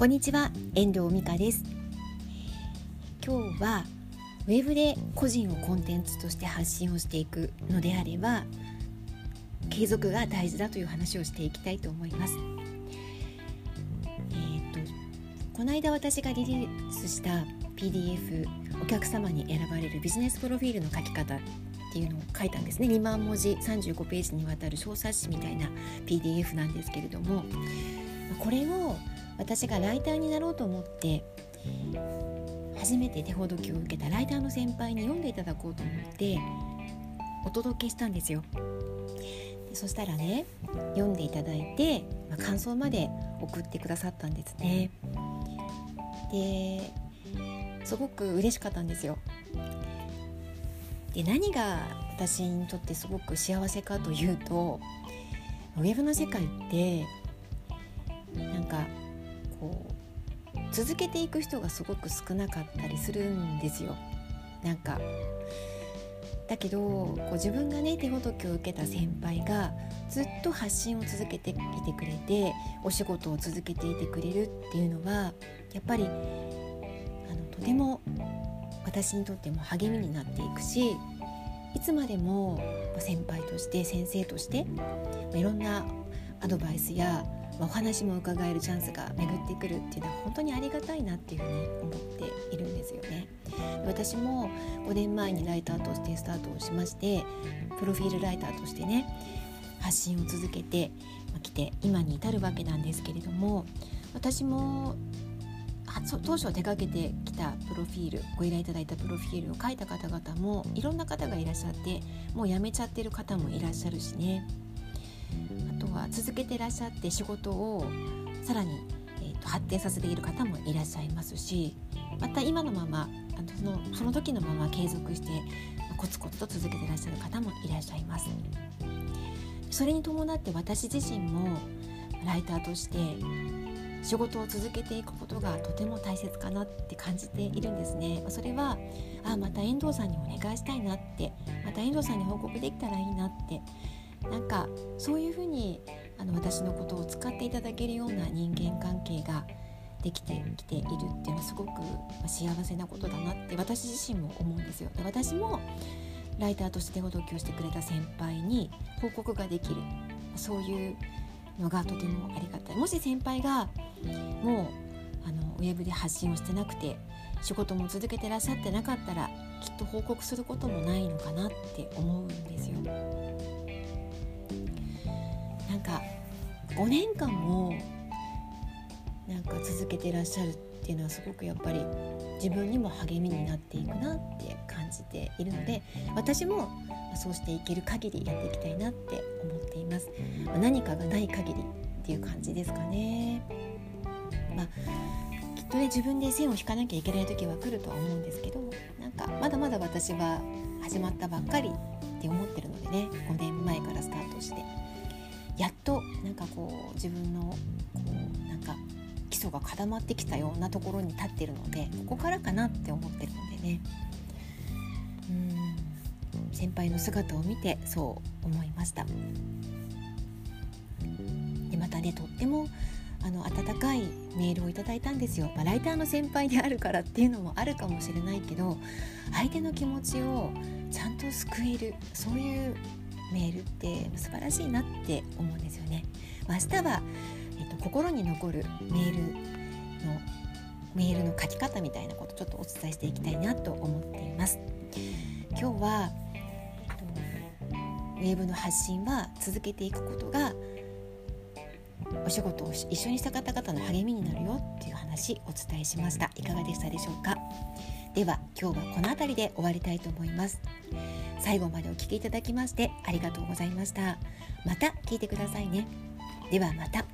こんにちは遠藤美香です。今日はウェブで個人をコンテンツとして発信をしていくのであれば継続が大事だという話をしていきたいと思います。えー、とこの間私がリリースした PDF お客様に選ばれるビジネスプロフィールの書き方っていうのを書いたんですね。2万文字35ページにわたる小冊子みたいな PDF なんですけれどもこれを私がライターになろうと思って初めて手ほどきを受けたライターの先輩に読んでいただこうと思ってお届けしたんですよ。そしたらね読んでいただいて、まあ、感想まで送ってくださったんですね。ですごく嬉しかったんですよ。で何が私にとってすごく幸せかというとウェブの世界ってなんかこう続けていく人がすごく少なかったりするんですよ。なんかだけどこう自分がね手ほどきを受けた先輩がずっと発信を続けていてくれてお仕事を続けていてくれるっていうのはやっぱりあのとても私にとっても励みになっていくしいつまでも先輩として先生としていろんなアドバイスやお話も伺えるチャンスが巡ってくるっていうのは本当にありがたいなっていうふうに思っているんですよね。私も5年前にライターとしてスタートをしましてプロフィールライターとしてね発信を続けてきて今に至るわけなんですけれども私も当初手がけてきたプロフィールご依頼いただいたプロフィールを書いた方々もいろんな方がいらっしゃってもう辞めちゃってる方もいらっしゃるしねは続けてらっしゃって仕事をさらに、えーと、発展させている方もいらっしゃいますしまた今のままあのそのその時のまま継続してコツコツと続けてらっしゃる方もいらっしゃいます。それに伴って私自身もライターとして仕事を続けていくことがとても大切かなって感じているんですね。それはあまた遠藤さんにお願いしたいなってまた遠藤さんに報告できたらいいなってなんかそういうふうにあの私のことを使っていただけるような人間関係ができてきているっていうのはすごく幸せなことだなって私自身も思うんですよ。で私もライターとしてほどきをしてくれた先輩に報告ができるそういうのがとてもありがたいもし先輩がもうあのウェブで発信をしてなくて仕事も続けてらっしゃってなかったらきっと報告することもないのかなって思うんですよ。なんか5年間もなんか続けてらっしゃるっていうのはすごくやっぱり自分にも励みになっていくなって感じているので私もそうしていける限りやっていきたいなって思っています。何かがない限りっていう感じですかね。まあきっとね自分で線を引かなきゃいけない時は来るとは思うんですけどなんかまだまだ私は始まったばっかりって思ってるのでね5年前からスタートしてやっとなんかこう自分のこうなんか基礎が固まってきたようなところに立ってるのでここからかなって思ってるのでね。うん。先輩の姿を見てそう思いました。でまたねとってもあの温かいメールをいただいたんですよ、まあ、ライターの先輩であるからっていうのもあるかもしれないけど相手の気持ちをちゃんと救えるそういうメールって素晴らしいなって思うんですよね。ま、明日は、えっと、心に残るメールのメールの書き方みたいなことちょっとお伝えしていきたいなと思っています。今日は、えっと、ウェブの発信は続けていくことがお仕事を一緒にした方々の励みになるよっていう話お伝えしました。いかがでしたでしょうか？では今日はこの辺りで終わりたいと思います。最後までお聴きいただきましてありがとうございました。また聞いてくださいね。ではまた